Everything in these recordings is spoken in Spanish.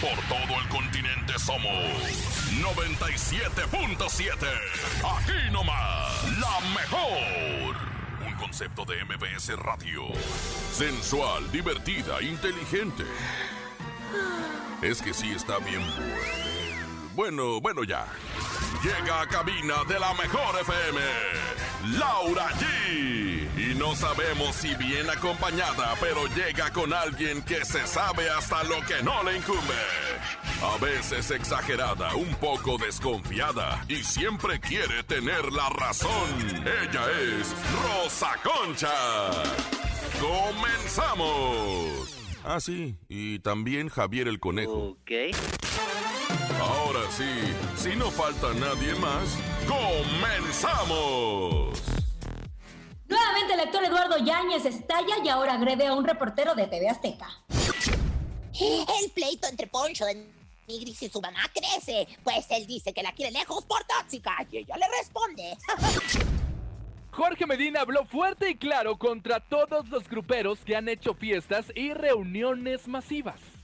Por todo el continente somos 97.7. Aquí nomás, la mejor. Un concepto de MBS Radio. Sensual, divertida, inteligente. Es que sí está bien bueno. Bueno, bueno ya. Llega a cabina de la mejor FM. Laura G. Y no sabemos si bien acompañada, pero llega con alguien que se sabe hasta lo que no le incumbe. A veces exagerada, un poco desconfiada y siempre quiere tener la razón. Ella es Rosa Concha. ¡Comenzamos! Ah, sí, y también Javier el Conejo. Ok. Ahora sí, si no falta nadie más, ¡comenzamos! El actor Eduardo Yáñez estalla y ahora agrede a un reportero de TV Azteca. El pleito entre Poncho de Nigris y su mamá crece, pues él dice que la quiere lejos por tóxica y ella le responde. Jorge Medina habló fuerte y claro contra todos los gruperos que han hecho fiestas y reuniones masivas.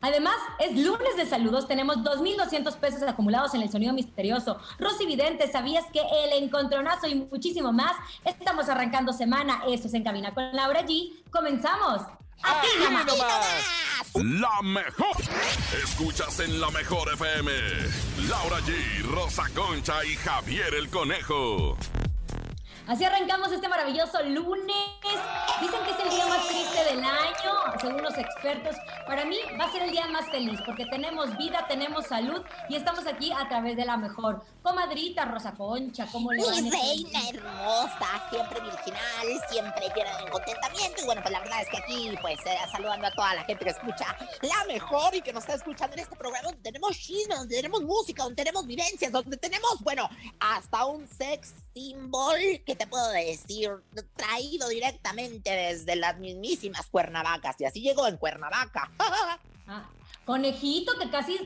Además, es lunes de saludos. Tenemos 2.200 pesos acumulados en el sonido misterioso. Rosy Vidente, ¿sabías que el encontronazo y muchísimo más? Estamos arrancando semana. Eso es En Cabina con Laura G. ¡Comenzamos! ¡Aquí nomás! La mejor. Escuchas en la mejor FM. Laura G, Rosa Concha y Javier el Conejo. Así arrancamos este maravilloso lunes. Dicen que es el día más triste del año, según los expertos. Para mí va a ser el día más feliz porque tenemos vida, tenemos salud y estamos aquí a través de la mejor. Comadrita Rosa Concha, ¿cómo le va? Mi reina hermosa, siempre virginal, siempre llena de contentamiento. Y bueno, pues la verdad es que aquí, pues, eh, saludando a toda la gente que escucha la mejor y que nos está escuchando en este programa donde tenemos chisme, donde tenemos música, donde tenemos vivencias, donde tenemos, bueno, hasta un sex symbol que te puedo decir, traído directamente desde las mismísimas Cuernavacas. Y así llegó en Cuernavaca. Ah, conejito, que casi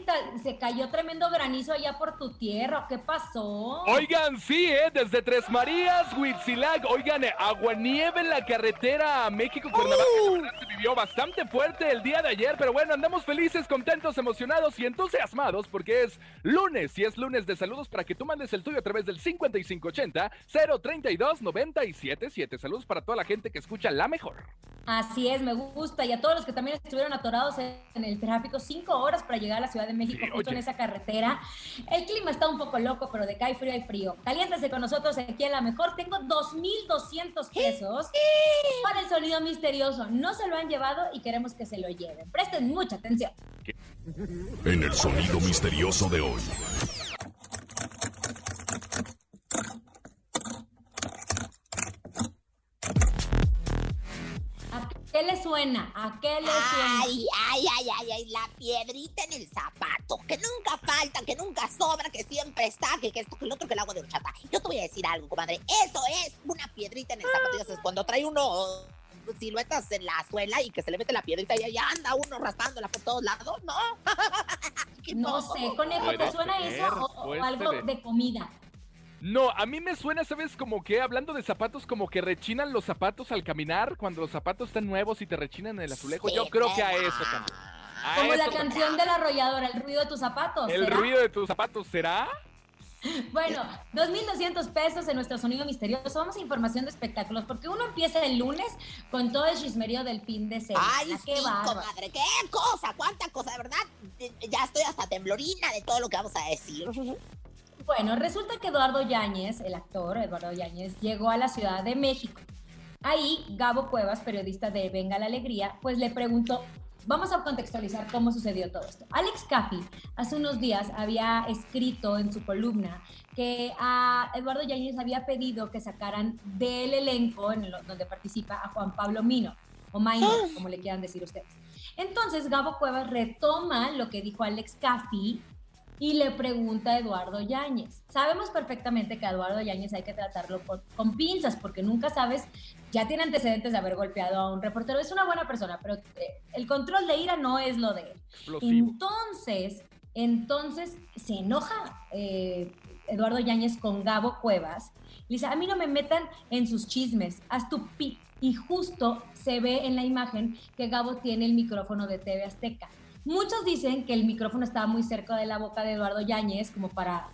se cayó tremendo granizo allá por tu tierra. ¿Qué pasó? Oigan, sí, ¿eh? Desde Tres Marías, Huitzilac, oigan, eh, aguanieve en la carretera a México-Cuernavaca. La verdad Se vivió bastante fuerte el día de ayer, pero bueno, andamos felices, contentos, emocionados y entusiasmados porque es lunes y es lunes de saludos para que tú mandes el tuyo a través del 5580-032-977. Saludos para toda la gente que escucha la mejor. Así es, me gusta. Y a todos los que también estuvieron atorados en, en el tráfico, cinco horas para llegar a la Ciudad de México, Sí, justo en esa carretera. El clima está un poco loco, pero de que hay frío, hay frío. Caliéntese con nosotros aquí en La Mejor. Tengo 2,200 pesos para el sonido misterioso. No se lo han llevado y queremos que se lo lleven. Presten mucha atención. En el sonido misterioso de hoy. Qué le suena? ¿A qué le suena? Ay, ay, ay, ay, ay, la piedrita en el zapato, que nunca falta, que nunca sobra, que siempre está, que, que esto, que el otro, que el agua de horchata. Yo te voy a decir algo, comadre, eso es una piedrita en el zapato, ya sabes, cuando trae uno siluetas en la suela y que se le mete la piedrita y ahí anda uno raspándola por todos lados, ¿no? No sé, conejo, ¿te suena eso o- algo de comida? No, a mí me suena, ¿sabes? Como que hablando de zapatos, como que rechinan los zapatos al caminar cuando los zapatos están nuevos y te rechinan en el azulejo. Yo creo que a eso también. A Como la también. canción de la arrolladora, el ruido de tus zapatos. El ¿será? ruido de tus zapatos, ¿será? Bueno, 2.200 pesos en nuestro sonido misterioso. Vamos a información de espectáculos, porque uno empieza el lunes con todo el chismerío del fin de semana. Ay, ¡Qué sí, comadre, qué cosa, cuánta cosa, de verdad. Ya estoy hasta temblorina de todo lo que vamos a decir. Bueno, resulta que Eduardo Yáñez, el actor Eduardo Yáñez, llegó a la Ciudad de México. Ahí, Gabo Cuevas, periodista de Venga la Alegría, pues le preguntó, vamos a contextualizar cómo sucedió todo esto. Alex Capi hace unos días había escrito en su columna que a Eduardo Yáñez había pedido que sacaran del elenco en lo- donde participa a Juan Pablo Mino, o Maino, como le quieran decir ustedes. Entonces Gabo Cuevas retoma lo que dijo Alex Caffi y le pregunta a Eduardo Yáñez. Sabemos perfectamente que a Eduardo Yáñez hay que tratarlo con, con, pinzas porque nunca sabes, ya tiene antecedentes de haber golpeado a un reportero, es una buena persona, pero eh, el control de ira no es lo de él. Explosivo. Entonces, entonces se enoja eh, Eduardo Yáñez con Gabo Cuevas. Le dice, a mí no me metan en sus chismes, haz tu pi. Y justo se ve en la imagen que Gabo tiene el micrófono de TV Azteca. Muchos dicen que el micrófono estaba muy cerca de la boca de Eduardo Yáñez, como para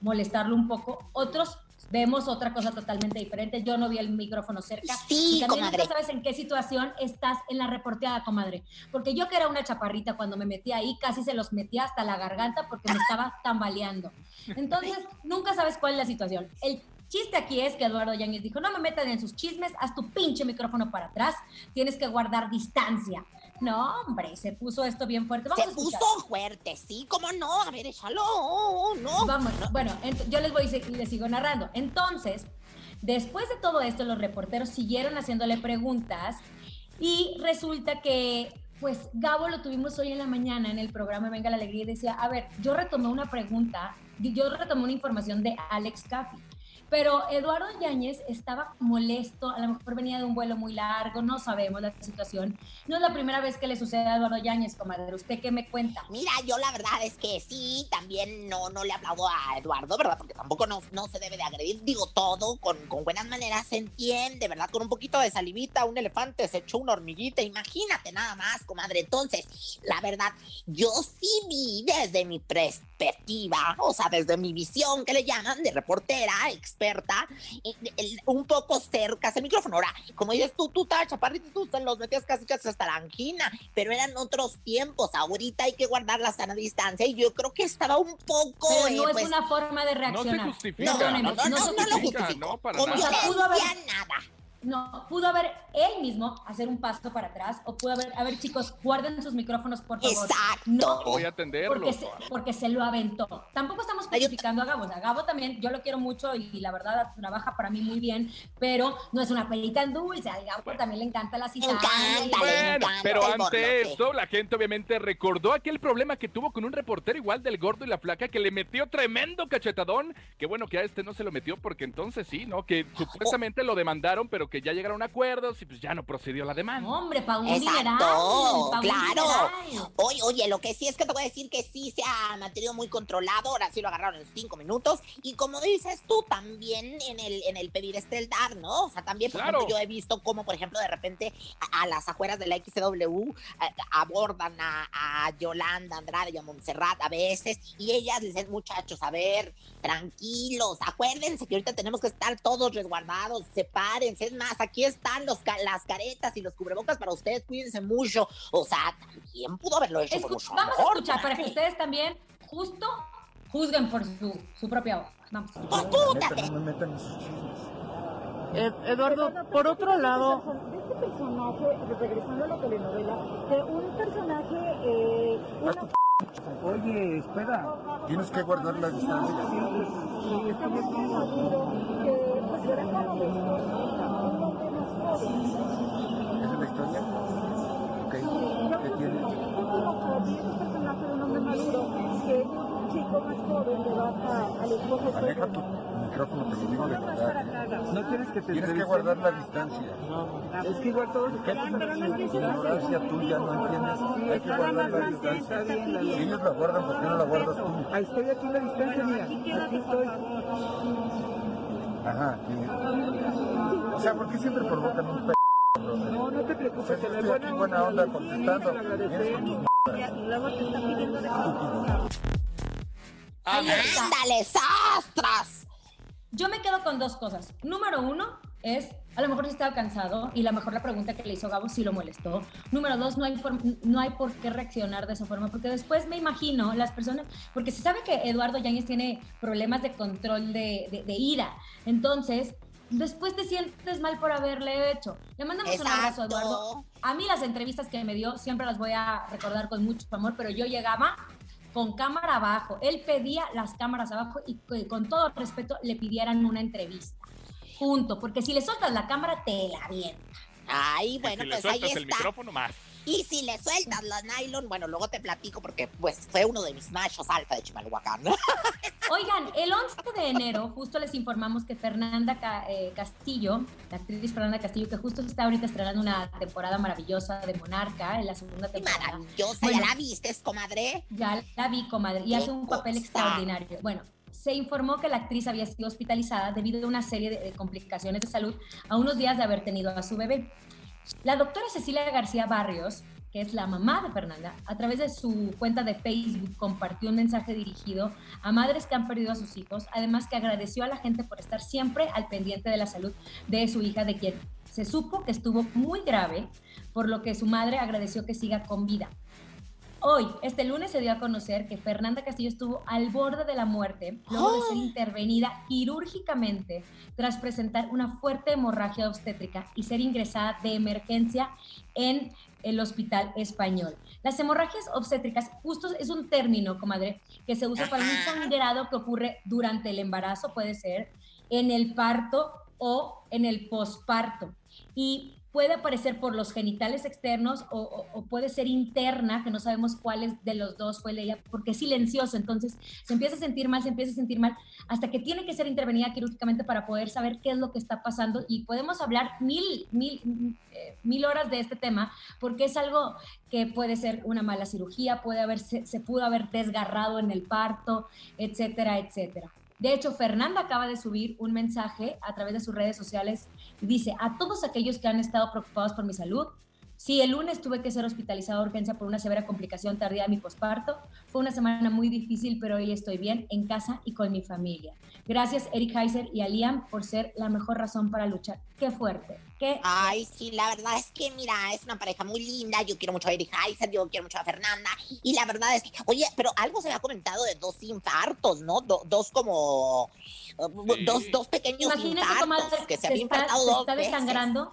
molestarlo un poco. Otros vemos otra cosa totalmente diferente. Yo no vi el micrófono cerca. Sí, y también comadre. no sabes en qué situación estás en la reporteada, comadre. Porque yo que era una chaparrita cuando me metí ahí, casi se los metía hasta la garganta porque me estaba tambaleando. Entonces, nunca sabes cuál es la situación. El chiste aquí es que Eduardo Yáñez dijo, no me metan en sus chismes, haz tu pinche micrófono para atrás, tienes que guardar distancia. No, hombre, se puso esto bien fuerte. Vamos Se a puso fuerte, sí, cómo no, a ver, échalo, oh, no. Vamos, bueno, yo les voy y les sigo narrando. Entonces, después de todo esto, los reporteros siguieron haciéndole preguntas y resulta que, pues, Gabo lo tuvimos hoy en la mañana en el programa Venga la Alegría y decía, a ver, yo retomé una pregunta, yo retomé una información de Alex Caffi. Pero Eduardo Yáñez estaba molesto, a lo mejor venía de un vuelo muy largo, no sabemos la situación. No es la primera vez que le sucede a Eduardo Yáñez, comadre. ¿Usted qué me cuenta? Mira, yo la verdad es que sí, también no, no le aplaudo a Eduardo, ¿verdad? Porque tampoco no, no se debe de agredir. Digo, todo con, con buenas maneras se entiende, ¿verdad? Con un poquito de salivita, un elefante se echó una hormiguita. Imagínate nada más, comadre. Entonces, la verdad, yo sí vi desde mi perspectiva, o sea, desde mi visión, que le llaman, de reportera, experta, y- el- un poco cerca ese micrófono. Ahora, como dices tú, tú estabas chaparrito, tú te los metías casi casi hasta la angina, pero eran otros tiempos. Ahorita hay que guardar la sana distancia y yo creo que estaba un poco. Pero eh, no es pues, una forma de No se reaccionar. justifica. no, Perdóneme, no, no, no, se no lo justifica, justifico. no, para Con nada. Nada. No, pudo haber él mismo hacer un paso para atrás o pudo haber, a ver chicos, guarden sus micrófonos por favor. Exacto. No, Voy a atenderlo. porque se, porque se lo aventó. Tampoco estamos justificando a Gabo. O sea, Gabo también, yo lo quiero mucho y, la verdad trabaja para mí muy bien, pero no es una perita en dulce. A Gabo también le encanta la y- encanta, le Bueno, encanta pero el ante esto, la gente obviamente recordó aquel problema que tuvo con un reportero igual del gordo y la flaca que le metió tremendo cachetadón. Que bueno que a este no se lo metió porque entonces sí, ¿no? Que supuestamente lo demandaron, pero que ya llegaron a acuerdos y pues ya no procedió la demanda. Hombre, pa' un dineral. Exacto, un claro. Oye, oye, lo que sí es que te voy a decir que sí se ha mantenido muy controlado, ahora sí lo agarraron en cinco minutos, y como dices tú, también en el, en el pedir este el dar, ¿no? O sea, también, por Claro. ejemplo, yo he visto como, por ejemplo, de repente a, a las afueras de la XW a- abordan a, a Yolanda Andrade y a Montserrat a veces, y ellas les dicen, muchachos, a ver, tranquilos, acuérdense que ahorita tenemos que estar todos resguardados, sepárense, es más, aquí están los ca- las caretas y los cubrebocas para ustedes, cuídense mucho, o sea, también pudo haberlo hecho con Escu- mucho vamos a amor, escuchar para que ustedes también justo juzguen por su, su propia voz. Vamos. Pues pútate. No me metan en sus chismes. Ed- Eduardo, por otro lado, de este personaje, regresando a la telenovela, de un personaje, eh, una Oye, espera. Tienes que guardar la distancia. que estamos muy maduro, que pues era como ¿Esa es la historia? Ok. ¿Qué tiene? Es un personaje de un hombre maduro, que un chico más joven le baja al esposo Aleja tu micrófono, te lo digo de No más para verdad. acá. ¿no quieres que te Tienes que guardar la distancia. Es que igual todos ¿Qué estamos Pero no empieces a ignorancia tuya? ¿No entiendes? Hay que guardar la distancia. Si ellos la guardan, ¿por qué no la guardas tú? Ahí estoy aquí en la distancia, mira. Aquí estoy. Ajá. que- O sea, ¿por qué siempre provocan un p***? No, no te preocupes, te estoy buena aquí buena onda contestando. ¡Ándale, sastras! Yo me quedo con dos cosas. Número uno es, a lo mejor estaba cansado y a lo mejor la pregunta que le hizo Gabo sí lo molestó. Número dos, no hay, for- no hay por qué reaccionar de esa forma, porque después me imagino las personas, porque se sabe que Eduardo Yáñez tiene problemas de control de, de- de ira. Entonces, después te sientes mal por haberle hecho. Le mandamos un abrazo a Eduardo. A mí las entrevistas que me dio siempre las voy a recordar con mucho amor, pero yo llegaba con cámara abajo. Él pedía las cámaras abajo y co- con todo respeto le pidieran una entrevista. Punto. Porque si le soltas la cámara, te la avienta. Ay, Y bueno, si le pues ahí sueltas el está. micrófono más. Y si le sueltas la nylon, bueno, luego te platico porque pues fue uno de mis machos alfa de Chimalhuacán. Oigan, el 11 de enero justo les informamos que Fernanda eh, Castillo, la actriz Fernanda Castillo, que justo está ahorita estrenando una temporada maravillosa de Monarca, en la segunda temporada. Maravillosa, Bueno. ¿ya la viste, comadre? Ya la vi, comadre, y hace un papel extraordinario. Bueno, se informó que la actriz había sido hospitalizada debido a una serie de complicaciones de salud a unos días de haber tenido a su bebé. La doctora Cecilia García Barrios, que es la mamá de Fernanda, a través de su cuenta de Facebook compartió un mensaje dirigido a madres que han perdido a sus hijos, además que agradeció a la gente por estar siempre al pendiente de la salud de su hija, de quien se supo que estuvo muy grave, por lo que su madre agradeció que siga con vida. Hoy, este lunes, se dio a conocer que Fernanda Castillo estuvo al borde de la muerte luego de ser intervenida quirúrgicamente tras presentar una fuerte hemorragia obstétrica y ser ingresada de emergencia en el hospital español. Las hemorragias obstétricas, justo es un término, comadre, que se usa para un sangrado que ocurre durante el embarazo, puede ser, en el parto o en el posparto. Y puede aparecer por los genitales externos o, puede ser interna, que no sabemos cuáles de los dos fue de ella, porque es silencioso, entonces se empieza a sentir mal, se empieza a sentir mal, hasta que tiene que ser intervenida quirúrgicamente para poder saber qué es lo que está pasando y podemos hablar mil, mil, eh, mil horas de este tema, porque es algo que puede ser una mala cirugía, puede haber, se, se pudo haber desgarrado en el parto, etcétera, etcétera. De hecho, Fernanda acaba de subir un mensaje a través de sus redes sociales y dice, a todos aquellos que han estado preocupados por mi salud, sí, el lunes tuve que ser hospitalizada a urgencia por una severa complicación tardía de mi posparto. Fue una semana muy difícil, pero hoy estoy bien, en casa y con mi familia. Gracias, Eric Heiser y a Liam, por ser la mejor razón para luchar. Qué fuerte, qué Ay, sí, la verdad es que, mira, es una pareja muy linda. Yo quiero mucho a Eric Heiser, yo quiero mucho a Fernanda. Y la verdad es que, oye, pero algo se me ha comentado de dos infartos, ¿no? Do- dos como. Sí. dos, dos pequeños Imagínate, infartos que se se habían está, infartado se dos está veces. desangrando.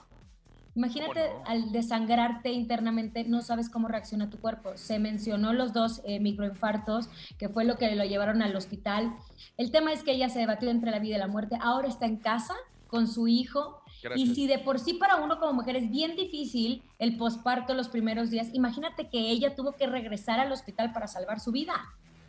Imagínate al desangrarte internamente, no sabes cómo reacciona tu cuerpo. Se mencionó los dos eh, microinfartos, que fue lo que lo llevaron al hospital. El tema es que ella se debatió entre la vida y la muerte. Ahora está en casa con su hijo. Gracias. Y si de por sí para uno como mujer es bien difícil el posparto los primeros días, imagínate que ella tuvo que regresar al hospital para salvar su vida.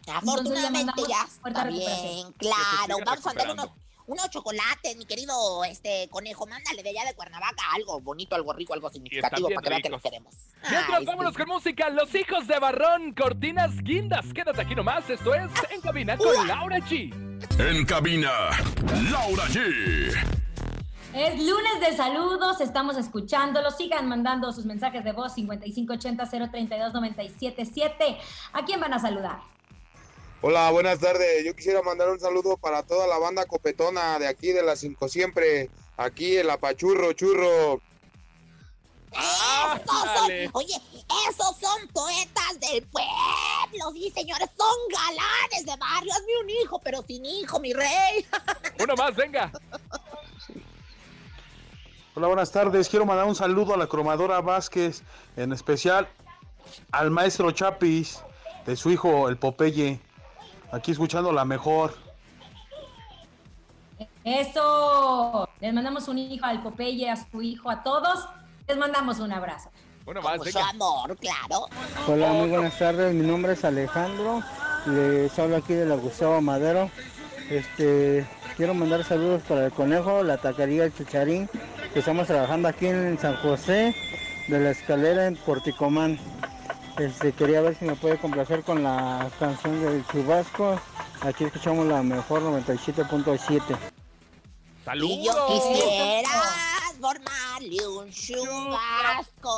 Afortunadamente ya está bien, claro. Vamos a recuperando. unos, unos chocolates, mi querido este conejo. Mándale de allá de Cuernavaca algo bonito, algo rico, algo significativo para que vea que ricos. lo queremos. Mientras Ay, vámonos sí. con música, Los Hijos de Barrón, Cortinas Guindas. Quédate aquí nomás, esto es En Cabina con Laura G. En cabina, Laura G. Es lunes de saludos, estamos escuchándolos. Sigan mandando sus mensajes de voz 5580-032-977. ¿A quién van a saludar? Hola, buenas tardes. Yo quisiera mandar un saludo para toda la banda copetona de aquí de las 5 siempre, aquí en la Pachurro Churro. Esos son, oye, esos son poetas del pueblo, sí, señores, son galanes de barrio. Hazme un hijo, pero sin hijo, mi rey. Uno más, venga. Hola, buenas tardes. Quiero mandar un saludo a la cromadora Vázquez, en especial al maestro Chapis, de su hijo el Popeye. Aquí escuchando la mejor. Eso. Les mandamos un hijo al Popeye, a su hijo, a todos. Les mandamos un abrazo. Uno más, su amor, claro. Hola, muy buenas tardes. Mi nombre es Alejandro. Les hablo aquí de la Gustavo Madero. Este, quiero mandar saludos para el conejo, la taquería El Chicharín, que estamos trabajando aquí en San José de la escalera en Porticomán. Este, quería ver si me puede complacer con la canción del Chubasco. Aquí escuchamos la mejor 97.7. Y yo Saludos. quisiera formarle un chubasco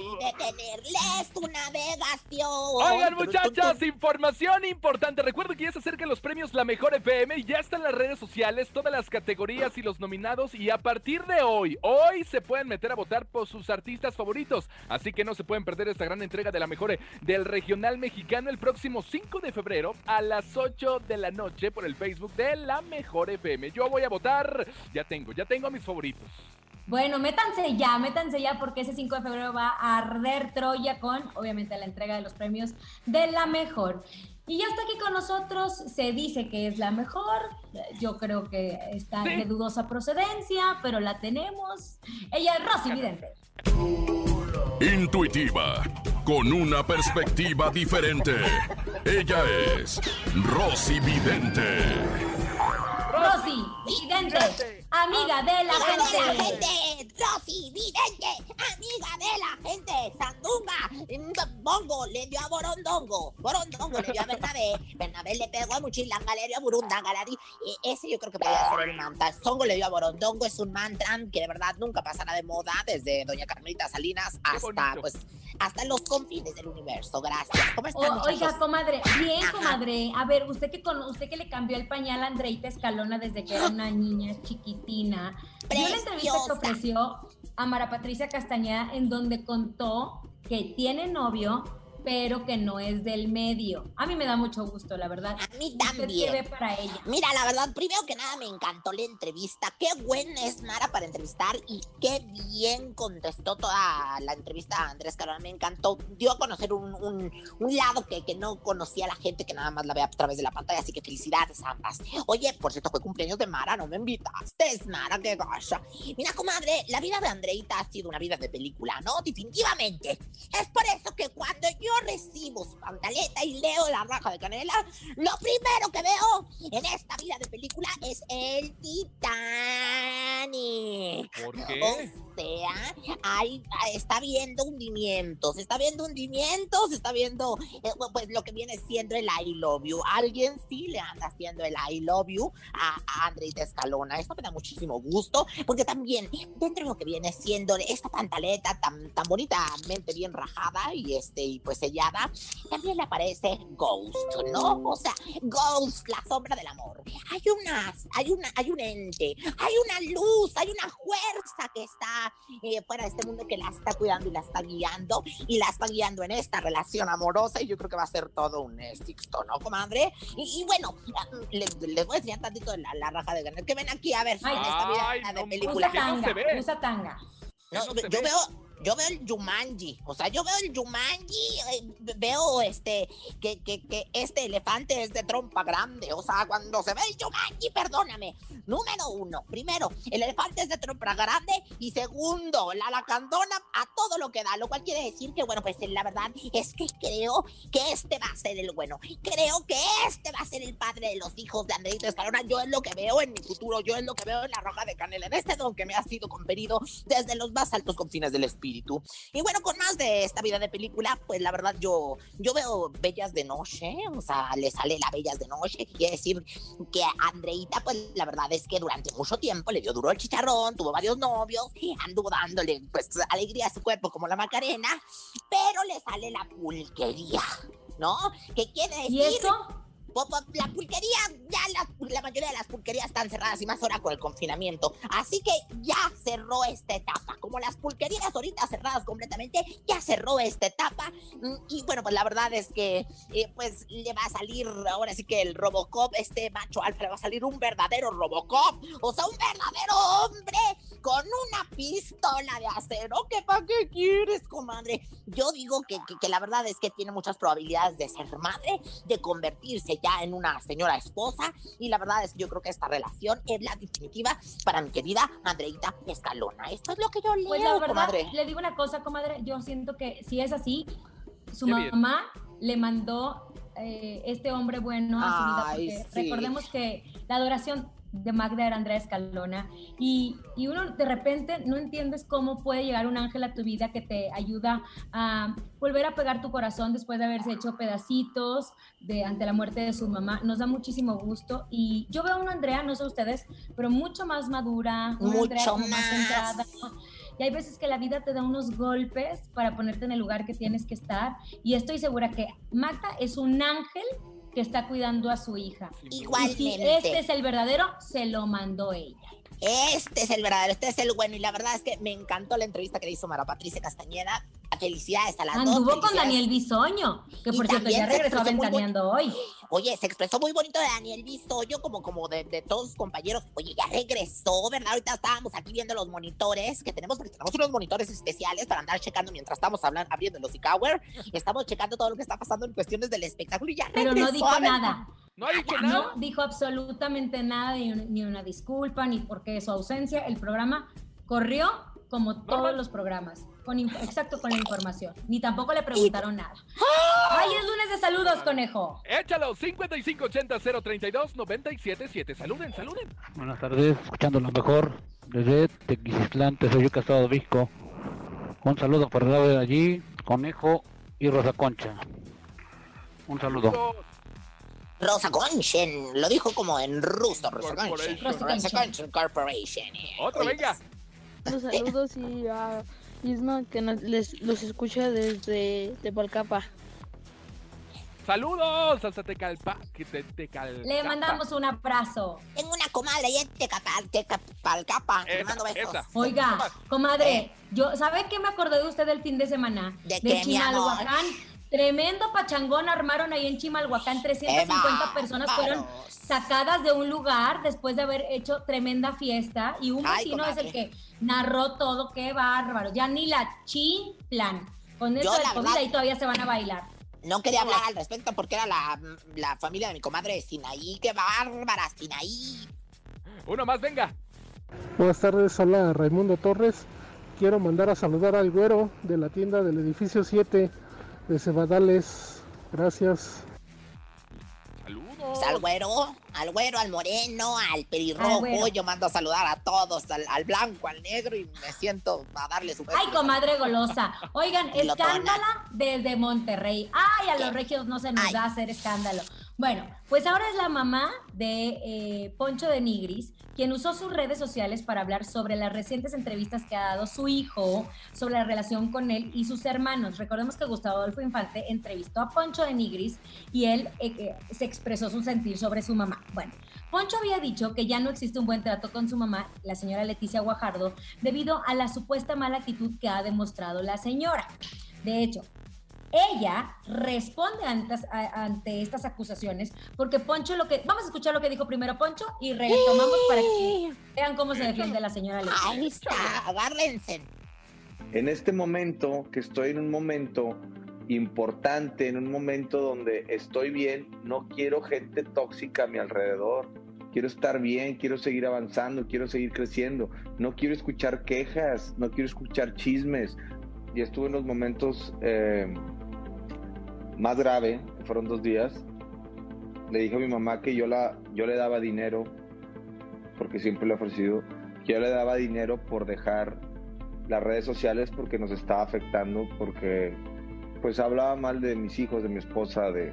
y detenerles tu navegación. Oigan, muchachas, información importante. Recuerden que ya se acercan los premios La Mejor FM y ya están las redes sociales, todas las categorías y los nominados. Y a partir de hoy, hoy se pueden meter a votar por sus artistas favoritos. Así que no se pueden perder esta gran entrega de La Mejor del Regional Mexicano el próximo 5 de febrero a las 8 de la noche por el Facebook de La Mejor FM. Yo voy a votar. Ya tengo, ya tengo a mis favoritos. Bueno, métanse ya, métanse ya porque ese 5 de febrero va a arder Troya con, obviamente, la entrega de los premios de la mejor. Y ya está aquí con nosotros, se dice que es la mejor, yo creo que está de dudosa procedencia, pero la tenemos. Ella es Rosy Vidente. Intuitiva, con una perspectiva diferente. Ella es Rosy Vidente. Rosy Vidente, amiga de la gente. gente. Rosy Vidente, amiga de la gente. Sandunga, Bongo le dio a Borondongo. Borondongo le dio a Bernabé. Bernabé le pegó a Muchilán, Galerio, Burunda, Galari. E, ese yo creo que podría ser el mantra. Songo le dio a Borondongo. Es un mantra que de verdad nunca pasará de moda desde Doña Carmelita Salinas hasta, pues, hasta los confines del universo. Gracias. ¿Cómo están, O- oiga, comadre, bien, Ajá. comadre. A ver, usted que con, usted que le cambió el pañal a Andreita Escalona desde que era una niña chiquitina. Vio la entrevista que Preciosa. ofreció a Mara Patricia Castañeda en donde contó que tiene novio, pero que no es del medio. A mí me da mucho gusto, la verdad. A mí ¿Usted también. ve para ella? Mira, la verdad, primero que nada me encantó la entrevista. Qué buena es Mara para entrevistar y qué bien contestó toda la entrevista a Andrés Carona. Me encantó. Dio a conocer un, un- un lado que, que no conocía la gente, que nada más la ve a través de la pantalla. Así que felicidades a ambas. Oye, por cierto, fue cumpleaños de Mara, no me invitaste, es Mara, qué gacha. Mira, comadre, la vida de Andreita ha sido una vida de película, ¿no? Definitivamente. Es por eso que cuando yo recibo su pantaleta y leo la raja de canela, lo primero que veo en esta vida de película es el Titanic. ¿Por O sea, ahí ah, está viendo hundimientos, está viendo hundimientos, está viendo eh, pues lo que viene siendo el I love you. Alguien sí le anda haciendo el I love you a, a Andreita Escalona. Esto me da muchísimo gusto, porque también dentro de lo que viene siendo esta pantaleta tan, tan bonitamente bien rajada y este y pues sellada, también le aparece Ghost, ¿no? O sea, Ghost, la sombra del amor. Hay unas, hay una, hay un ente, hay una luz, hay una fuerza que está eh, fuera de este mundo que la está cuidando y la está guiando y la está guiando en esta relación amorosa y yo creo que va a ser todo un éxito, ¿no, comadre? Y, y bueno, les, les voy a enseñar tantito de la, la raja de ganar. Que ven aquí a ver Ay, en esta vida ay, de no, película. Usa que no tanga, se ve. usa tanga. No, se yo ve. veo, yo veo el Jumanji, o sea, yo veo el Jumanji, eh, veo este, que, que, que este elefante es de trompa grande, o sea, cuando se ve el Jumanji, perdóname, número uno, primero, el elefante es de trompa grande, y segundo, la lacandona a todo lo que da, lo cual quiere decir que, bueno, pues la verdad es que creo que este va a ser el bueno, creo que este va a ser el padre de los hijos de Andreito Escalona, yo es lo que veo en mi futuro, yo es lo que veo en la roja de canela, en este don que me ha sido conferido desde los más altos confines del espíritu. Y bueno, con más de esta vida de película, pues la verdad yo, yo veo Bellas de Noche, o sea, le sale la Bellas de Noche, quiere decir que a Andreita, pues la verdad es que durante mucho tiempo le dio duro el chicharrón, tuvo varios novios, anduvo dándole pues alegría a su cuerpo como la Macarena, pero le sale la pulquería, ¿no? ¿Qué quiere decir? ¿Y eso? La pulquería, ya la, la mayoría de las pulquerías están cerradas y más ahora con el confinamiento. Así que ya cerró esta etapa. Como las pulquerías ahorita cerradas completamente, ya cerró esta etapa. Mm, Y bueno, pues la verdad es que eh, pues le va a salir ahora sí que el Robocop, este macho alfa, le va a salir un verdadero Robocop. O sea, un verdadero hombre con una pistola de acero. ¿Qué para qué quieres, comadre? Yo digo que, que- que la verdad es que tiene muchas probabilidades de ser madre, de convertirse ya en una señora esposa. Y la verdad es que yo creo que esta relación es la definitiva para mi querida Andreita Escalona. Esto es lo que yo leo, Pues la verdad, comadre. le digo una cosa, comadre, yo siento que si es así, su Qué bien. mamá le mandó eh, este hombre bueno a su vida, Ay, porque sí. recordemos que la adoración de Magda era Andrea Escalona y, y uno de repente no entiendes cómo puede llegar un ángel a tu vida que te ayuda a volver a pegar tu corazón después de haberse hecho pedacitos de, ante la muerte de su mamá. Nos da muchísimo gusto y yo veo a una Andrea, no sé ustedes, pero mucho más madura, una Andrea Mucho como más. centrada. Y hay veces que la vida te da unos golpes para ponerte en el lugar que tienes que estar. Y estoy segura que Magda es un ángel que está cuidando a su hija. Y si Igualmente. este es el verdadero, se lo mandó ella. Este es el verdadero, este es el bueno. Y la verdad es que me encantó la entrevista que le hizo Mara Patricia Castañeda. Felicidades a las dos. Anduvo con. Daniel Bisoño, que por cierto ya regresó aventaneando hoy. Oye, se expresó muy bonito de Daniel Bisoño, como, como de, de todos sus compañeros. Oye, ya regresó, ¿verdad? Ahorita estábamos aquí viendo los monitores, que tenemos, porque tenemos unos monitores especiales para andar checando mientras estamos hablando, abriendo los Hour. Estamos checando todo lo que está pasando en cuestiones del espectáculo y ya Pero no dijo nada. No ha dicho No nada. dijo absolutamente nada, ni, ni una disculpa, ni porque su ausencia, el programa corrió como todos los programas. Con, inf- exacto, con la información. Ni tampoco le preguntaron nada. ¡Ay, es lunes de saludos, conejo! Échalo, 5580-032-977. Saluden, saluden. Buenas tardes, escuchando lo mejor desde Tequisistlan, Tesoyo Casado Visco. Un saludo para el lado de allí, Conejo y Rosa Concha. Un saludo. Rosa Conchen, lo dijo como en ruso, Rosa Conchen. Corporation. Rosa Conchen Corporation. eh. Otro, Oye, venga. Los saludos y a Isma que nos- les, los escucha desde Tepalcapa. Saludos hasta Tecalpa. Que te, Tecalpa. Le mandamos un abrazo. Tengo una comadre ahí en Tecapal- Tecapalcapa. Le mando besos. esa. Oiga, comadre, yo, ¿sabe qué me acordé de usted el fin de semana? ¿De qué, mi amor? Tremendo pachangón armaron ahí en Chimalhuacán. 350 ¡Qué personas fueron sacadas de un lugar después de haber hecho tremenda fiesta. Y un Ay, vecino es el que narró todo. ¡Qué bárbaro! Ya ni la chimplan. Con del la COVID verdad- ahí todavía se van a bailar. No quería hablar al respecto porque era la, la familia de mi comadre Sinaí. ¡Qué bárbara, Sinaí! Uno más, venga. Buenas tardes, hola Raimundo Torres. Quiero mandar a saludar al güero de la tienda del edificio 7 de Cebadales. Gracias. Saludos. Pues al güero, al güero, al moreno, al pelirrojo. Al güero. Yo mando a saludar a todos, al, al blanco, al negro y me siento a darle su beso. Ay, comadre golosa. Oigan, escándala desde Monterrey. Ay, a los regios no se nos Ay. da hacer escándalo. Bueno, pues ahora es la mamá de eh, Poncho de Nigris, quien usó sus redes sociales para hablar sobre las recientes entrevistas que ha dado su hijo sobre la relación con él y sus hermanos. Recordemos que Gustavo Adolfo Infante entrevistó a Poncho de Nigris y él eh, eh, se expresó su sentir sobre su mamá. Bueno, Poncho había dicho que ya no existe un buen trato con su mamá, la señora Leticia Guajardo, debido a la supuesta mala actitud que ha demostrado la señora. De hecho, ella responde ante, a- ante estas acusaciones porque Poncho lo que... Vamos a escuchar lo que dijo primero Poncho y retomamos para que vean cómo se defiende la señora Leticia. Ahí está, agárrense. en este momento, que estoy en un momento importante, en un momento donde estoy bien, no quiero gente tóxica a mi alrededor. Quiero estar bien, quiero seguir avanzando, quiero seguir creciendo. No quiero escuchar quejas, no quiero escuchar chismes. Y estuve en los momentos eh, más grave, fueron dos días. Le dije a mi mamá que yo, la, yo le daba dinero, porque siempre le he ofrecido, que yo le daba dinero por dejar las redes sociales porque nos estaba afectando, porque pues hablaba mal de mis hijos, de mi esposa, de,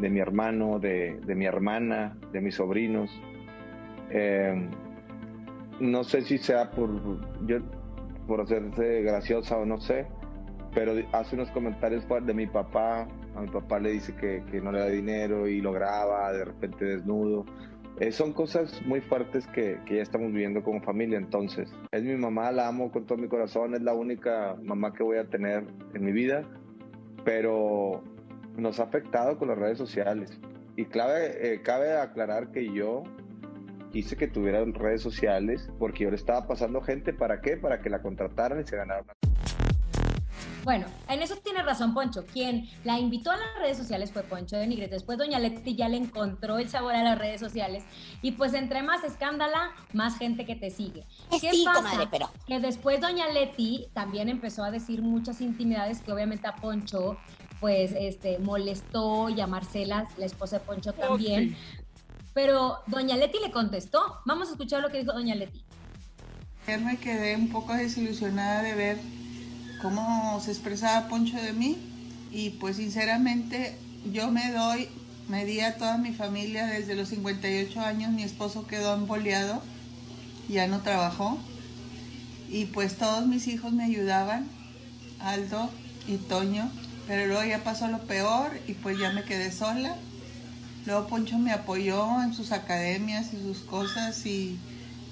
de mi hermano, de, de mi hermana, de mis sobrinos. Eh, no sé si sea por, yo, por hacerse graciosa o no sé, pero hace unos comentarios de mi papá. A mi papá le dice que, que no le da dinero y lo graba de repente desnudo. Eh, son cosas muy fuertes que, que ya estamos viviendo como familia. Entonces, es mi mamá, la amo con todo mi corazón, es la única mamá que voy a tener en mi vida, pero nos ha afectado con las redes sociales. Y clave, eh, cabe aclarar que yo quise que tuviera redes sociales porque yo le estaba pasando gente, ¿para qué? Para que la contrataran y se ganaran. Bueno, en eso tiene razón Poncho. Quien la invitó a las redes sociales fue Poncho de Nigres. Después Doña Leti ya le encontró el sabor a las redes sociales. Y pues entre más escándala, más gente que te sigue. Sí, comadre, pero- Que después Doña Leti también empezó a decir muchas intimidades que obviamente a Poncho pues este molestó y a Marcela, la esposa de Poncho Oh, también. Pero Doña Leti le contestó. Vamos a escuchar lo que dijo Doña Leti. Ayer me quedé un poco desilusionada de ver cómo se expresaba Poncho de mí y pues sinceramente yo me doy, me di a toda mi familia desde los 58 años, mi esposo quedó emboleado, ya no trabajó y pues todos mis hijos me ayudaban, Aldo y Toño, pero luego ya pasó lo peor y pues ya me quedé sola. Luego Poncho me apoyó en sus academias y sus cosas y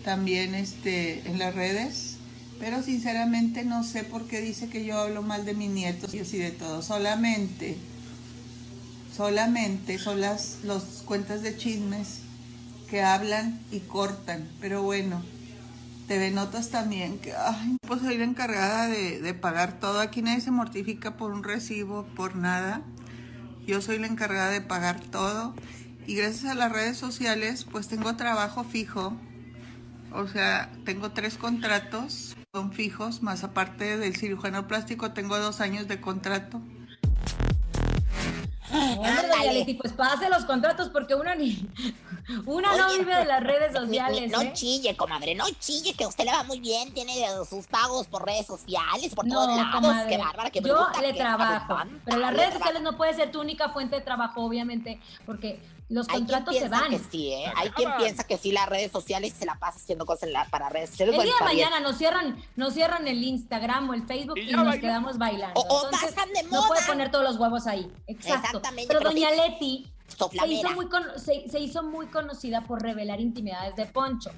también este, en las redes, pero sinceramente no sé por qué dice que yo hablo mal de mis nietos y así de todo. Solamente, solamente son las los cuentas de chismes que hablan y cortan. Pero bueno, TV Notas también, que ay, pues soy la encargada de, de pagar todo. Aquí nadie se mortifica por un recibo, por nada. Yo soy la encargada de pagar todo. Y gracias a las redes sociales, pues tengo trabajo fijo. O sea, tengo tres contratos, son fijos, más aparte del cirujano plástico, tengo dos años de contrato. Leti, pues pase los contratos porque uno ni. Uno no vive de las redes ni- ni- sociales. no ¿eh? chille, comadre, no chille, que usted le va muy bien, tiene sus pagos por redes sociales, por todos No, lados, comadre. qué bárbara, qué Yo bruta, le qué trabajo, pero las redes sociales no puede ser tu única fuente de trabajo, obviamente, porque los Hay quien contratos se piensa van. que sí, ¿eh? Hay quien piensa que sí, las redes sociales se la pasa haciendo cosas en la- para redes sociales. El bueno, día de bien. mañana nos cierran, nos cierran el Instagram o el Facebook y, nos baila. quedamos bailando. O- o Entonces, pasan de no puede moda. poner todos los huevos ahí. Exacto. Exactamente, Pero pero doña sí, Leti se hizo, muy con- se, se hizo muy conocida por revelar intimidades de Poncho.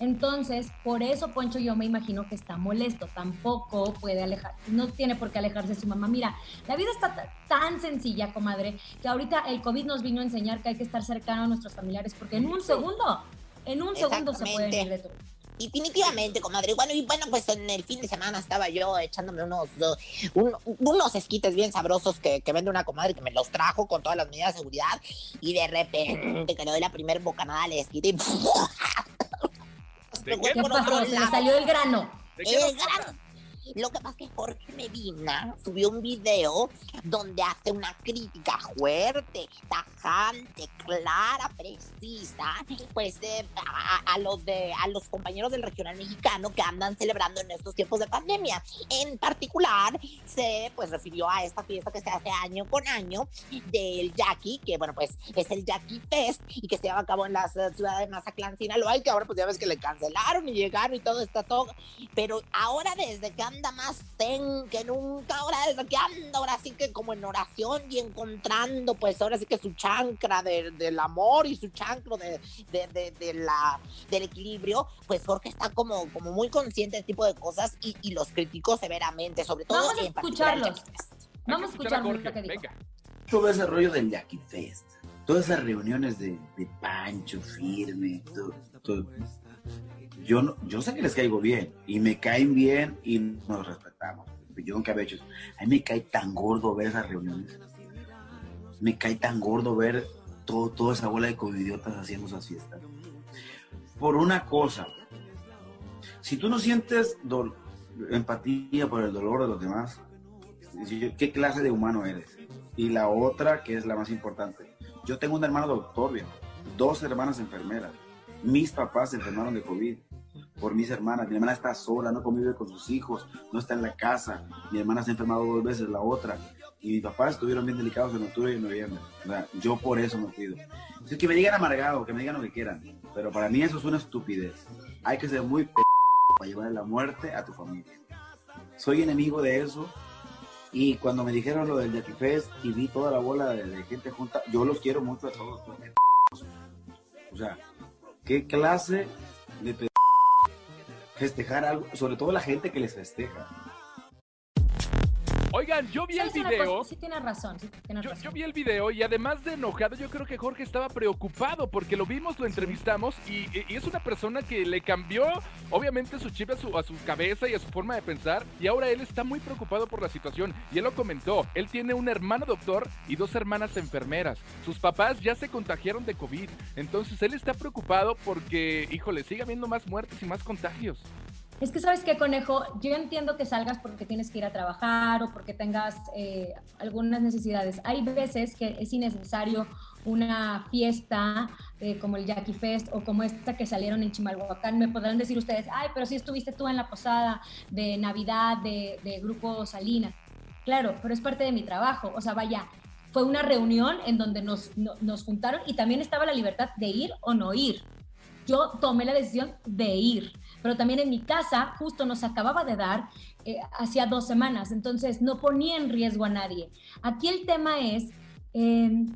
Entonces, por eso Poncho yo me imagino que está molesto. Tampoco puede alejar, no tiene por qué alejarse de su mamá. Mira, la vida está ta- tan sencilla, comadre, que ahorita el COVID nos vino a enseñar que hay que estar cercano a nuestros familiares, porque en un segundo, en un segundo se pueden ir de tu Definitivamente, comadre. Bueno, y bueno, pues en el fin de semana estaba yo echándome unos, un- unos esquites bien sabrosos que, que vende una comadre que me los trajo con todas las medidas de seguridad. Y de repente que le doy la primer bocanada al esquite y ¿Qué pasó? Se le salió el grano. El grano. Lo que pasa es que Jorge Medina subió un video donde hace una crítica fuerte, tajante, clara, precisa, pues de- a, a los de a los compañeros del regional mexicano que andan celebrando en estos tiempos de pandemia. En particular, se pues refirió a esta fiesta que se hace año con año del Jackie, que bueno, pues es el Jackie Fest y que se lleva a cabo en la ciudad de Mazatlán, Sinaloa, y que ahora pues ya ves que le cancelaron y llegaron y todo está todo. Pero ahora desde que anda más zen que nunca, ahora desde que anda ahora sí que como en oración y encontrando pues ahora sí que su chancra de- del amor y su chancro de, de, de- de la, del equilibrio, pues Jorge está como, como muy consciente de este tipo de cosas y, y los criticó severamente, sobre todo Vamos a en escucharlos. Vamos a escuchar lo que dijo. todo ese rollo del Jackie Fest, todas esas reuniones de, de Pancho, firme, todo, todo. Yo, no- yo sé que les caigo bien y me caen bien y nos respetamos. Yo nunca había hecho eso. A mí me cae tan gordo ver esas reuniones. Me cae tan gordo ver todo, toda esa bola de covidiotas haciendo esas fiestas. Por una cosa, si tú no sientes empatía por el dolor de los demás, ¿qué clase de humano eres? Y la otra, que es la más importante, yo tengo un hermano doctor, dos hermanas enfermeras, mis papás enfermaron de COVID por mis hermanas, mi hermana está sola, no convive con sus hijos, no está en la casa, mi hermana se ha enfermado dos veces, la otra, y mis papás estuvieron bien delicados en octubre y en noviembre, yo por eso me cuido. Así que me digan amargado, que me digan lo que quieran, pero para mí eso es una estupidez. Hay que ser muy p para llevar la muerte a tu familia. Soy enemigo de eso y cuando me dijeron lo del Jackie Fest y vi toda la bola de, de gente junta, yo los quiero mucho a todos. pues. O sea, ¿qué clase de festejar algo? Sobre todo la gente que les festeja. Oigan, yo vi el ¿Sabes una video. cosa? Sí tienes razón, sí tienes razón. Yo vi el video y además de enojado, yo creo que Jorge estaba preocupado porque lo vimos, lo entrevistamos y, y es una persona que le cambió, obviamente, su chip a su, a su cabeza y a su forma de pensar. Y ahora él está muy preocupado por la situación. Y él lo comentó: él tiene un hermano doctor y dos hermanas enfermeras. Sus papás ya se contagiaron de COVID. Entonces él está preocupado porque, híjole, sigue habiendo más muertes y más contagios. Es que sabes qué, conejo, yo entiendo que salgas porque tienes que ir a trabajar o porque tengas eh, algunas necesidades. Hay veces que es innecesario una fiesta eh, como el Jackie Fest o como esta que salieron en Chimalhuacán. Me podrán decir ustedes, ay, pero si estuviste tú en la posada de Navidad de, Grupo Salina. Claro, pero es parte de mi trabajo. O sea, vaya, fue una reunión en donde nos, no- nos juntaron y también estaba la libertad de ir o no ir. Yo tomé la decisión de ir, pero también en mi casa justo nos acababa de dar eh, hacía dos semanas, entonces no ponía en riesgo a nadie. Aquí el tema es, eh,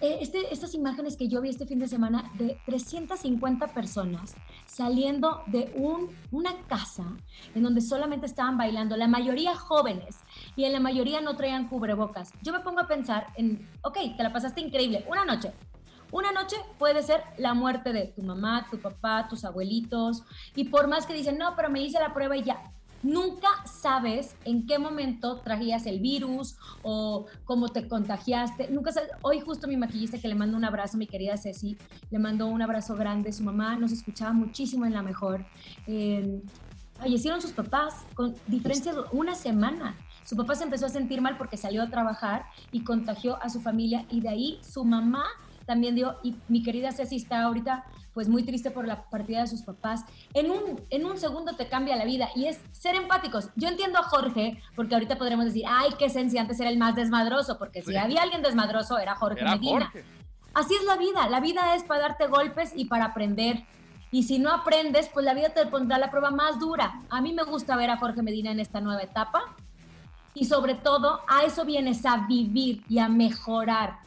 eh, este, estas imágenes que yo vi este fin de semana de 350 personas saliendo de un, una casa en donde solamente estaban bailando, la mayoría jóvenes y en la mayoría no traían cubrebocas. Yo me pongo a pensar en, ok, te la pasaste increíble, una noche. Una noche puede ser la muerte de tu mamá, tu papá, tus abuelitos, y por más que dicen, no, pero me hice la prueba y ya, nunca sabes en qué momento trajías el virus o cómo te contagiaste. Nunca sabes. Hoy justo mi maquillista que le mando un abrazo, mi querida Ceci, le mandó un abrazo grande. Su mamá nos escuchaba muchísimo en la mejor. Eh, fallecieron sus papás con diferencias una semana. Su papá se empezó a sentir mal porque salió a trabajar y contagió a su familia y de ahí su mamá también dio, y mi querida Ceci está ahorita pues muy triste por la partida de sus papás. En un, en un segundo te cambia la vida y es ser empáticos. Yo entiendo a Jorge, porque ahorita podremos decir, ay, qué esencia, antes era el más desmadroso, porque si había alguien desmadroso era Jorge Era Medina. Jorge. Así es la vida, la vida es para darte golpes y para aprender. Y si no aprendes, pues la vida te pondrá la prueba más dura. A mí me gusta ver a Jorge Medina en esta nueva etapa. Y sobre todo, a eso vienes a vivir y a mejorar.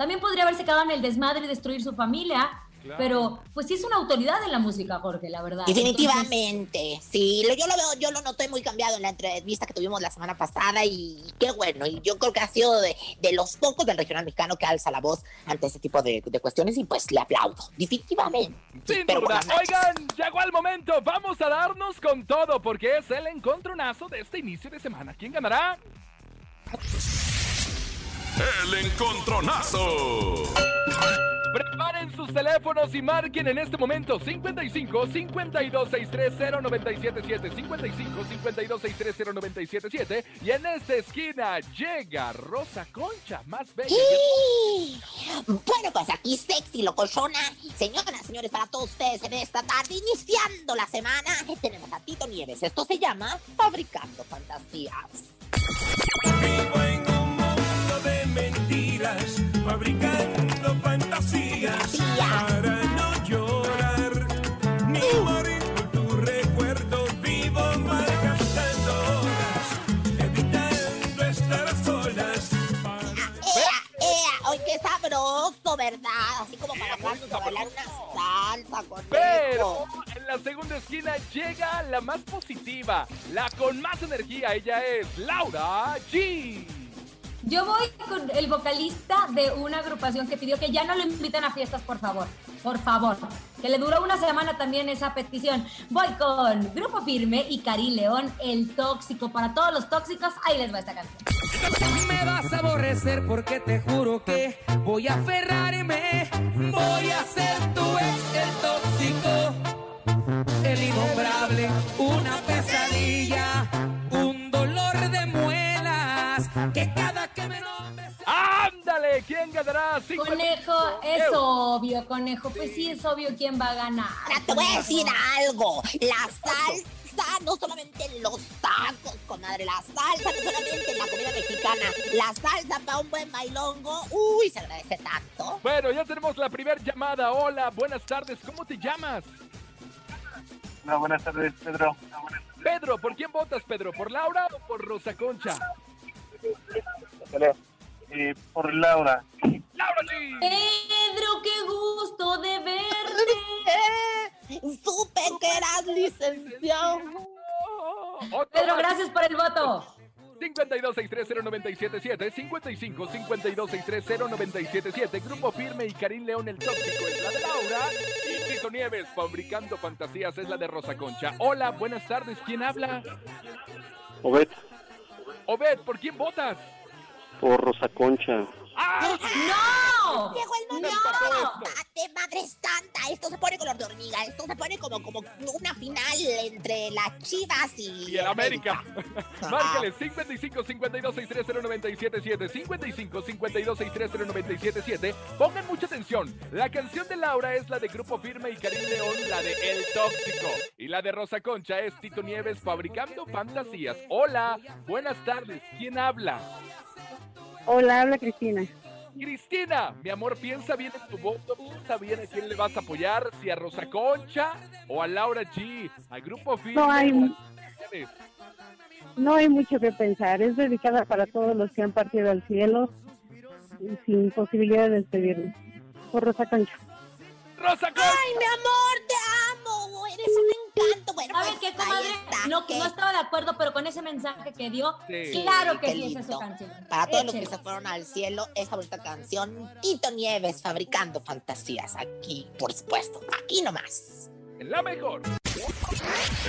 También podría haberse quedado en el desmadre y destruir su familia, Claro. pero pues sí es una autoridad en la música, Jorge, la verdad. Entonces, Definitivamente, sí, lo- yo lo veo, yo lo noté muy cambiado en la entrevista que tuvimos la semana pasada y qué bueno, y yo creo que ha sido de, de los pocos del regional mexicano que alza la voz ante ese tipo de, de cuestiones y pues le aplaudo, definitivamente. Sin Pero duda. Oigan, llegó el momento. Vamos a darnos con todo porque es el encontronazo de este inicio de semana. ¿Quién ganará? El encontronazo. Preparen sus teléfonos y marquen en este momento 55 52 630 977 55 52 630 977 y en esta esquina llega Rosa Concha, más bella. ¡Sí! Bueno, pues aquí sexy, locochona. Señoras, señores, para todos ustedes en esta tarde, iniciando la semana, tenemos a Tito Nieves. Esto se llama Fabricando Fantasías. Mentiras, fabricando fantasías para no llorar ni morir por tu recuerdo. Vivo malgastando horas, evitando estar a solas. ¡Ea, ea! ¡Ay, qué sabroso, verdad! Así como para bailar una salsa con Pero en la segunda esquina llega la más positiva, la con más energía. Ella es Laura G. Yo voy con el vocalista de una agrupación que pidió que ya no lo inviten a fiestas, por favor. Por favor. Que le duró una semana también esa petición. Voy con Grupo Firme y Karim León, El Tóxico. Para todos los tóxicos, ahí les va esta canción. Me vas a aborrecer porque te juro que voy a aferrarme. Voy a ser tu ex, el tóxico, el innombrable, una pesadilla, un dolor de muelas que ¡Ándale! ¿Quién ganará? Cinco- Conejo, es obvio, conejo. Pues sí, es obvio quién va a ganar. Ahora te voy a decir algo. La salsa, no solamente en los tacos, comadre. La salsa, no solamente en la comida mexicana. La salsa para un buen bailongo. Uy, se agradece tanto. Bueno, ya tenemos la primera llamada. Hola, buenas tardes. ¿Cómo te llamas? No, buenas tardes, Pedro. Pedro, ¿por quién votas, Pedro? ¿Por Laura o por Rosa Concha? Eh, por Laura. ¡Laura Pedro, qué gusto de verte. Supe que eras licenciado. Pedro, gracias por el voto. 52630977 55 52630977 Grupo Firme y Karim León el Tóxico es la de Laura y Tito Nieves fabricando fantasías es la de Rosa Concha. Hola, buenas tardes. ¿Quién habla? Obed, Obed, ¿por quién votas? Por Rosa Concha. ¡Ah! ¡No! Llegó el momento. ¡Date, madre santa! Esto se pone color de hormiga. Esto se pone como, como una final entre las chivas y. Y el América. Márcale 55 52 630 55 52 630 Pongan mucha atención. La canción de Laura es la de Grupo Firme y Karim León, la de El Tóxico. Y la de Rosa Concha es Tito Nieves fabricando fantasías. Hola, buenas tardes. ¿Quién habla? Hola, habla Cristina. Cristina, mi amor, piensa bien en tu voto, piensa bien a quién le vas a apoyar, si a Rosa Concha o a Laura G, al Grupo Firme. No hay-. No hay mucho que pensar, es dedicada para todos los que han partido al cielo sin posibilidad de despedirme. Por Rosa Concha. ¡Rosa Concha! ¡Ay, mi amor, te amo! Eres un Bueno, ¿Sabes pues, qué, comadre? está. No, ¿Qué? no estaba de acuerdo, pero con ese mensaje que dio, Sí. claro que sí esa es lindo. canción. Para todos los que se fueron al cielo, esta bonita canción, Tito Nieves, fabricando fantasías. Aquí, por supuesto, aquí nomás. En la mejor.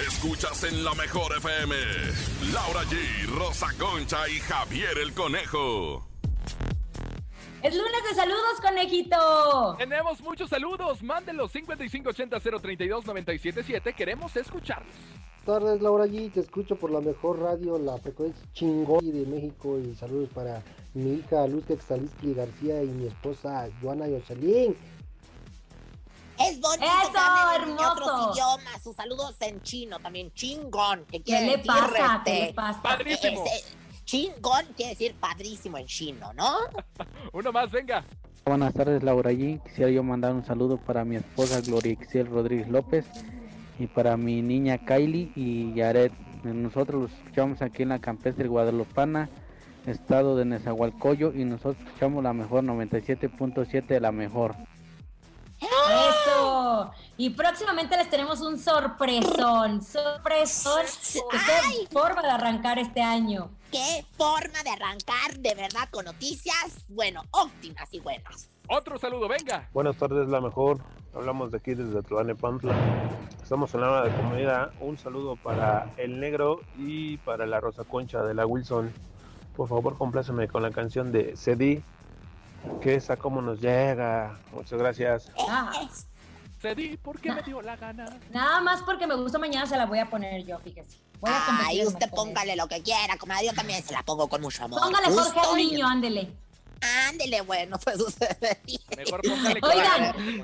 Escuchas en la mejor FM. Laura G, Rosa Concha y Javier el Conejo. Es lunes de saludos, conejito. Tenemos muchos saludos. Mándenlos 5580-032-977. Queremos escucharlos. Buenas tardes, Laura G. Te escucho por la mejor radio, la frecuencia chingón de México. Y saludos para mi hija Luz Textalisky García y mi esposa Joana Yoselín. Es bonito Eso, en hermoso. otros idiomas. Sus saludos en chino también. Chingón. Que ¿Qué quiere le pasa? ¿Qué le pasa? Padrísimo. este, chingón quiere decir padrísimo en chino, ¿no? Uno más, venga. Buenas tardes, Laura G. Quisiera yo mandar un saludo para mi esposa Gloria Ixel Rodríguez López y para mi niña Kylie y Yaret. Nosotros los escuchamos aquí en la campestre Guadalupana, estado de Nezahualcóyotl, y nosotros escuchamos la mejor 97.7 de la mejor. Eso. Y próximamente les tenemos un sorpresón. Sorpresón. Que qué forma de arrancar este año. Qué forma de arrancar de verdad con noticias, bueno, óptimas y buenas. Otro saludo, venga. Buenas tardes, la mejor. Hablamos de aquí desde Tlanepantla. Estamos en la hora de comida. Un saludo para el negro y para la Rosa Concha de la Wilson. Por favor, compláceme con la canción de Cedi, que esa como nos llega. Muchas gracias. Ah, Cedí porque me dio la gana. nada más porque me gusta mañana se la voy a poner yo, fíjese. Voy a Ay, usted póngale lo que quiera, comadre. Yo también se la pongo con mucho amor. Póngale Jorge al y- niño, ándele. Ándele, bueno, pues usted. Mejor póngale Oigan.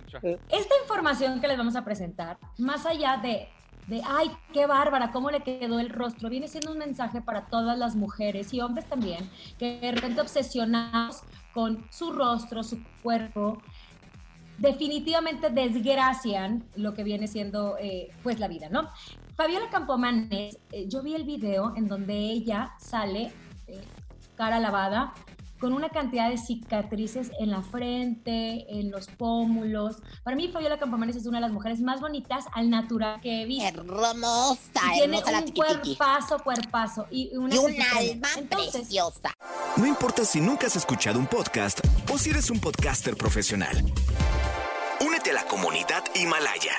Esta información que les vamos a presentar, más allá de, de, ay, qué bárbara, cómo le quedó el rostro, viene siendo un mensaje para todas las mujeres y hombres también, que de repente obsesionados con su rostro, su cuerpo, definitivamente desgracian lo que viene siendo eh, pues la vida, ¿no? Fabiola Campomanes, eh, yo vi el video en donde ella sale eh, cara lavada con una cantidad de cicatrices en la frente, en los pómulos. Para mí Fabiola Campomanes es una de las mujeres más bonitas al natural que he visto. Hermosa, Y tiene hermosa la un tiquitiqui. cuerpazo, cuerpazo y una Y un alma Entonces, preciosa. No importa si nunca has escuchado un podcast o si eres un podcaster profesional. A la comunidad Himalaya.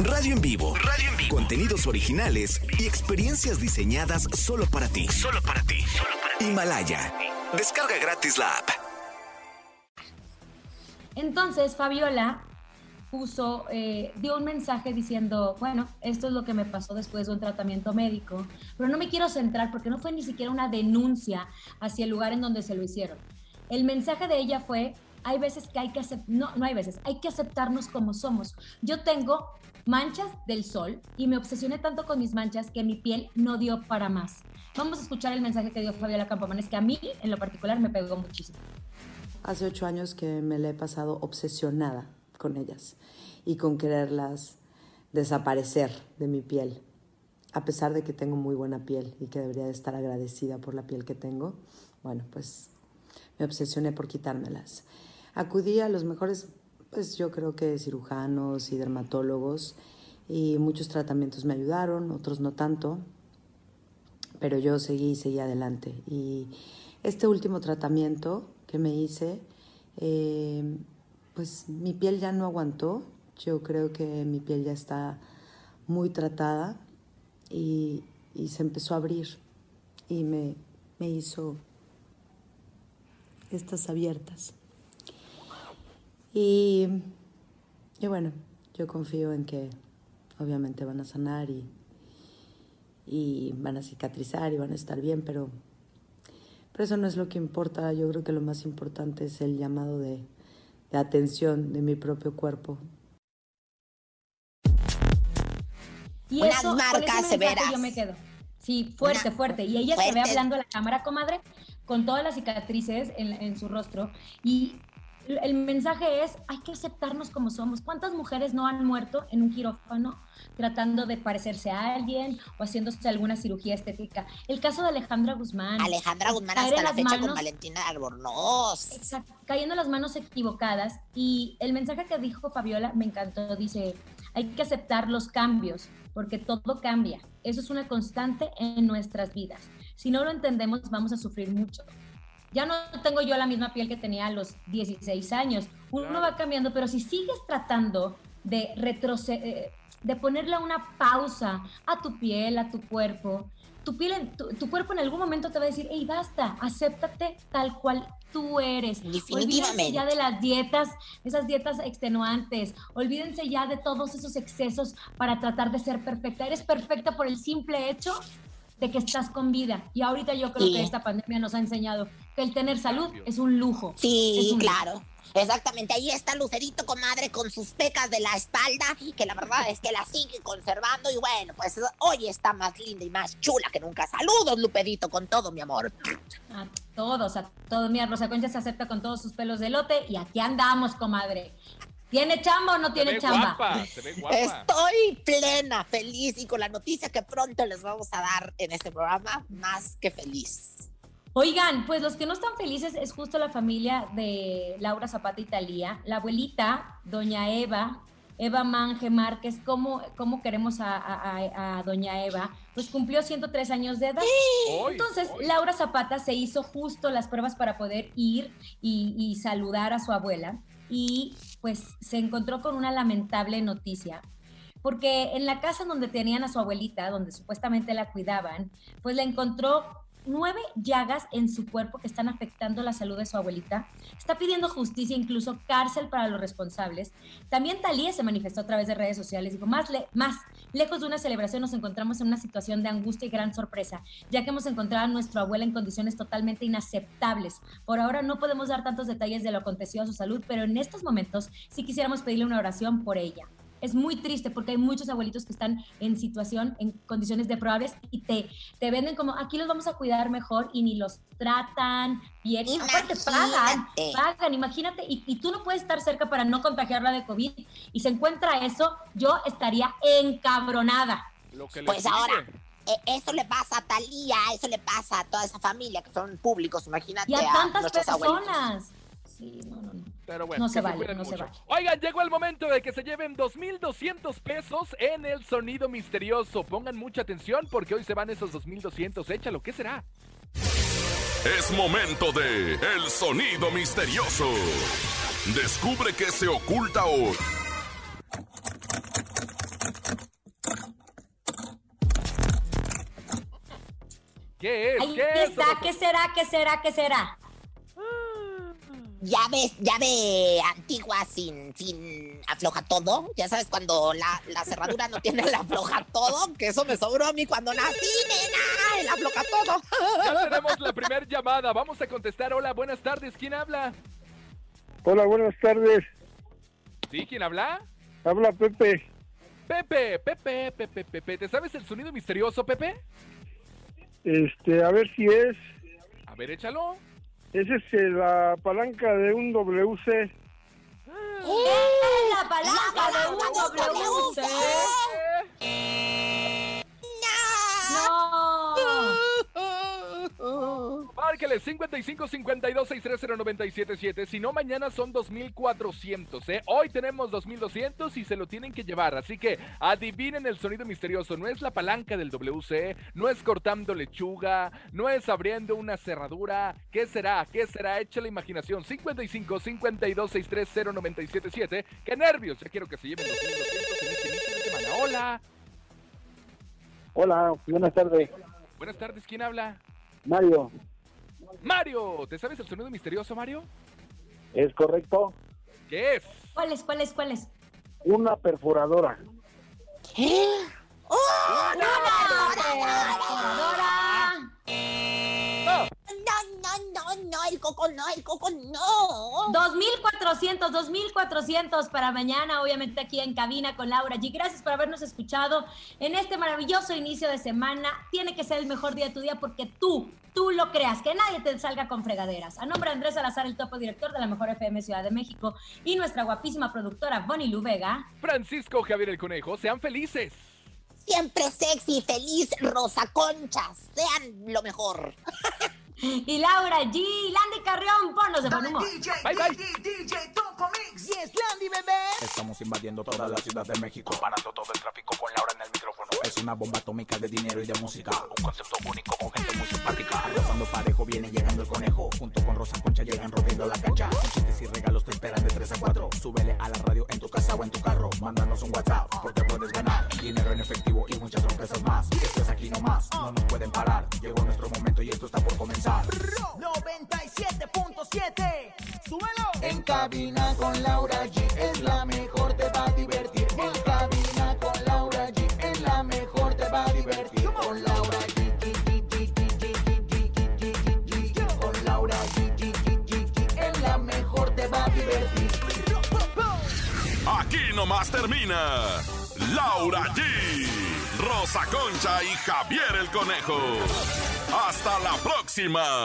Radio en vivo. Radio en vivo. Contenidos originales y experiencias diseñadas solo para ti. Solo para ti. Himalaya. Descarga gratis la app. Entonces Fabiola puso, eh, dio un mensaje diciendo, bueno, esto es lo que me pasó después de un tratamiento médico, pero no me quiero centrar porque no fue ni siquiera una denuncia hacia el lugar en donde se lo hicieron. El mensaje de ella fue, hay veces que hay que aceptar, no, no hay veces, hay que aceptarnos como somos. Yo tengo manchas del sol y me obsesioné tanto con mis manchas que mi piel no dio para más. Vamos a escuchar el mensaje que dio Fabiola Campomanes, que a mí en lo particular me pegó muchísimo. Hace ocho años que me la he pasado obsesionada con ellas y con quererlas desaparecer de mi piel. A pesar de que tengo muy buena piel y que debería de estar agradecida por la piel que tengo, bueno, pues me obsesioné por quitármelas. Acudí a los mejores, pues yo creo que cirujanos y dermatólogos y muchos tratamientos me ayudaron, otros no tanto, pero yo seguí y seguí adelante. Y este último tratamiento que me hice, eh, pues mi piel ya no aguantó. Yo creo que mi piel ya está muy tratada y, y se empezó a abrir y me, me hizo estas abiertas. Y, y bueno, yo confío en que obviamente van a sanar y, y van a cicatrizar y van a estar bien, pero, pero eso no es lo que importa. Yo creo que lo más importante es el llamado de, de atención de mi propio cuerpo. Y Unas eso, marcas severas. Yo me quedo. Sí, fuerte, Una- fuerte. Y ella se ve fuerte. hablando a la cámara, comadre, con todas las cicatrices en, en su rostro. Y el mensaje es, hay que aceptarnos como somos. ¿Cuántas mujeres no han muerto en un quirófano tratando de parecerse a alguien o haciéndose alguna cirugía estética? El caso de Alejandra Guzmán. Alejandra Guzmán hasta la fecha con manos- Valentina Albornoz. Exacto, cayendo en las manos equivocadas. Y el mensaje que dijo Fabiola me encantó. Dice, hay que aceptar los cambios, porque todo cambia. Eso es una constante en nuestras vidas. Si no lo entendemos, vamos a sufrir mucho. Ya no tengo yo la misma piel que tenía a los 16 años. Uno va cambiando, pero si sigues tratando de retroceder, de ponerle una pausa a tu piel, a tu cuerpo, tu piel, tu, tu cuerpo en algún momento te va a decir, hey, basta, acéptate tal cual tú eres. Olvídense ya de las dietas, esas dietas extenuantes. Olvídense ya de todos esos excesos para tratar de ser perfecta. Eres perfecta por el simple hecho de que estás con vida. Y ahorita yo creo Sí. que esta pandemia nos ha enseñado que el tener salud es un lujo. Sí, lujo. claro. Exactamente, ahí está Lucerito, comadre, con sus pecas de la espalda, que la verdad es que la sigue conservando y bueno, pues hoy está más linda y más chula que nunca. Saludos, Lupedito, con todo, mi amor. A todos, a todos. Mira, Rosa Concha se acepta con todos sus pelos de lote y aquí andamos, comadre. ¿Tiene chamba o no tiene chamba? Estoy plena, feliz y con la noticia que pronto les vamos a dar en este programa, más que feliz. Oigan, pues los que no están felices es justo la familia de Laura Zapata y Talía. La abuelita, doña Eva, Eva Manje Márquez, ¿cómo, cómo queremos a, a- a- a doña Eva? Pues cumplió 103 años de edad. Entonces, Laura Zapata se hizo justo las pruebas para poder ir y, y saludar a su abuela y pues se encontró con una lamentable noticia. Porque en la casa donde tenían a su abuelita, donde supuestamente la cuidaban, pues le encontró nueve llagas en su cuerpo que están afectando la salud de su abuelita. Está pidiendo justicia, incluso cárcel para los responsables. También Talía se manifestó a través de redes sociales. Dijo, más, le- más lejos de una celebración nos encontramos en una situación de angustia y gran sorpresa, ya que hemos encontrado a nuestra abuela en condiciones totalmente inaceptables. Por ahora no podemos dar tantos detalles de lo acontecido a su salud, pero en estos momentos sí quisiéramos pedirle una oración por ella. Es muy triste porque hay muchos abuelitos que están en situación, en condiciones deplorables y te, te venden como aquí los vamos a cuidar mejor y ni los tratan bien. Aparte pagan, Imagínate. pagan, imagínate, y, y tú no puedes estar cerca para no contagiarla de COVID y se encuentra eso, yo estaría encabronada. Pues ahora, eh, eso le pasa a Talía, eso le pasa a toda esa familia que son públicos, imagínate Y a tantas abuelitos. personas. Sí, no, no, no. Pero bueno, No que se vale, se mucho. vale. Oigan, llegó el momento de que se lleven 2.200 pesos en el sonido misterioso. Pongan mucha atención porque hoy se van esos 2.200. Échalo, ¿qué será? Es momento de El Sonido Misterioso. Descubre qué se oculta hoy. ¿Qué es? Ahí ¿Qué es? está, ¿qué será? ¿Qué será? ¿Qué será? Llave, llave antigua sin, sin afloja todo. Ya sabes, cuando la, la cerradura no tiene el afloja todo, que eso me sobró a mí cuando nací, nena, el afloja todo. Ya tenemos la primera llamada. Vamos a contestar. Hola, buenas tardes. ¿Quién habla? Hola, buenas tardes. ¿Sí? ¿Quién habla? Habla Pepe. Pepe, Pepe, Pepe, Pepe. ¿Te sabes el sonido misterioso, Pepe? Este, a ver si es. A ver, échalo. Es este, la palanca de un WC. La palanca de un WC. Márquele 55 52 630 977. Si no, mañana son 2400. ¿eh? Hoy tenemos 2200 y se lo tienen que llevar. Así que adivinen el sonido misterioso. No es la palanca del WC, no es cortando lechuga, no es abriendo una cerradura. ¿Qué será? ¿Qué será? Echa la imaginación. 55 52 630 977. ¡Qué nervios! Ya quiero que se lleven 2200 en este inicio de semana. Hola. Hola, buenas tardes. Buenas tardes. ¿Quién habla? Mario, Mario. ¿Te sabes el sonido misterioso, Mario? ¿es correcto? ¿Qué es? ¿Cuál es? ¿Cuál es? ¿Cuál es? Una perforadora. Perforadora. No, no, no, no, el coco no, el coco no. 2400, 2400 para mañana, obviamente aquí en cabina con Laura G. Gracias por habernos escuchado en este maravilloso inicio de semana. Tiene que ser el mejor día de tu día porque tú, tú lo creas, que nadie te salga con fregaderas. A nombre de Andrés Salazar, el topo director de la Mejor FM Ciudad de México y nuestra guapísima productora Bonnie Lu Vega. Francisco Javier el Conejo, sean felices. Siempre sexy, feliz, Rosa Conchas. Sean lo mejor. Y Laura G, Landy Carrión, ponnos de buen humor. Bye, bye. DJ Mix. Yes, Landy, bebé. Estamos invadiendo toda la ciudad de México, parando todo el tráfico con Laura en el micrófono. Es una bomba atómica de dinero y de música, un concepto único con gente muy simpática. Rozando parejo viene llegando el conejo, junto con Rosa Concha llegan rompiendo la cancha. Con chistes y regalos te esperan de 3 a 4. Súbele a la radio en tu casa o en tu carro, mándanos un WhatsApp porque puedes ganar dinero en efectivo y muchas sorpresas más. Esto es aquí nomás, no nos pueden parar. Llegó nuestro momento y esto está por comenzar. 97.7. Súbelo. En cabina con Laura G es la mejor, te va a divertir. En cabina con Laura G es la mejor, te va a divertir. Con Laura G. Con Laura G. Es la mejor, te va a divertir. Aquí nomás termina. Laura G. Rosa Concha y Javier el Conejo. Hasta la próxima.